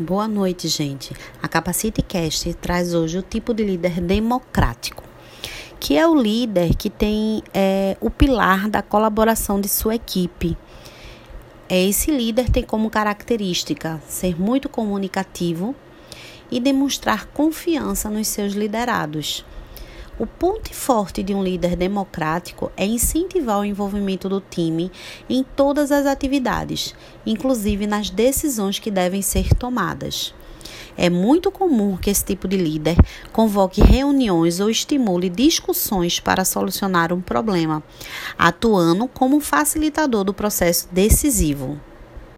Boa noite, gente. A Capacity Cast traz hoje o tipo de líder democrático, que é o líder que tem é, o pilar da colaboração de sua equipe. É, esse líder tem como característica ser muito comunicativo e demonstrar confiança nos seus liderados. O ponto forte de um líder democrático é incentivar o envolvimento do time em todas as atividades, inclusive nas decisões que devem ser tomadas. É muito comum que esse tipo de líder convoque reuniões ou estimule discussões para solucionar um problema, atuando como facilitador do processo decisivo.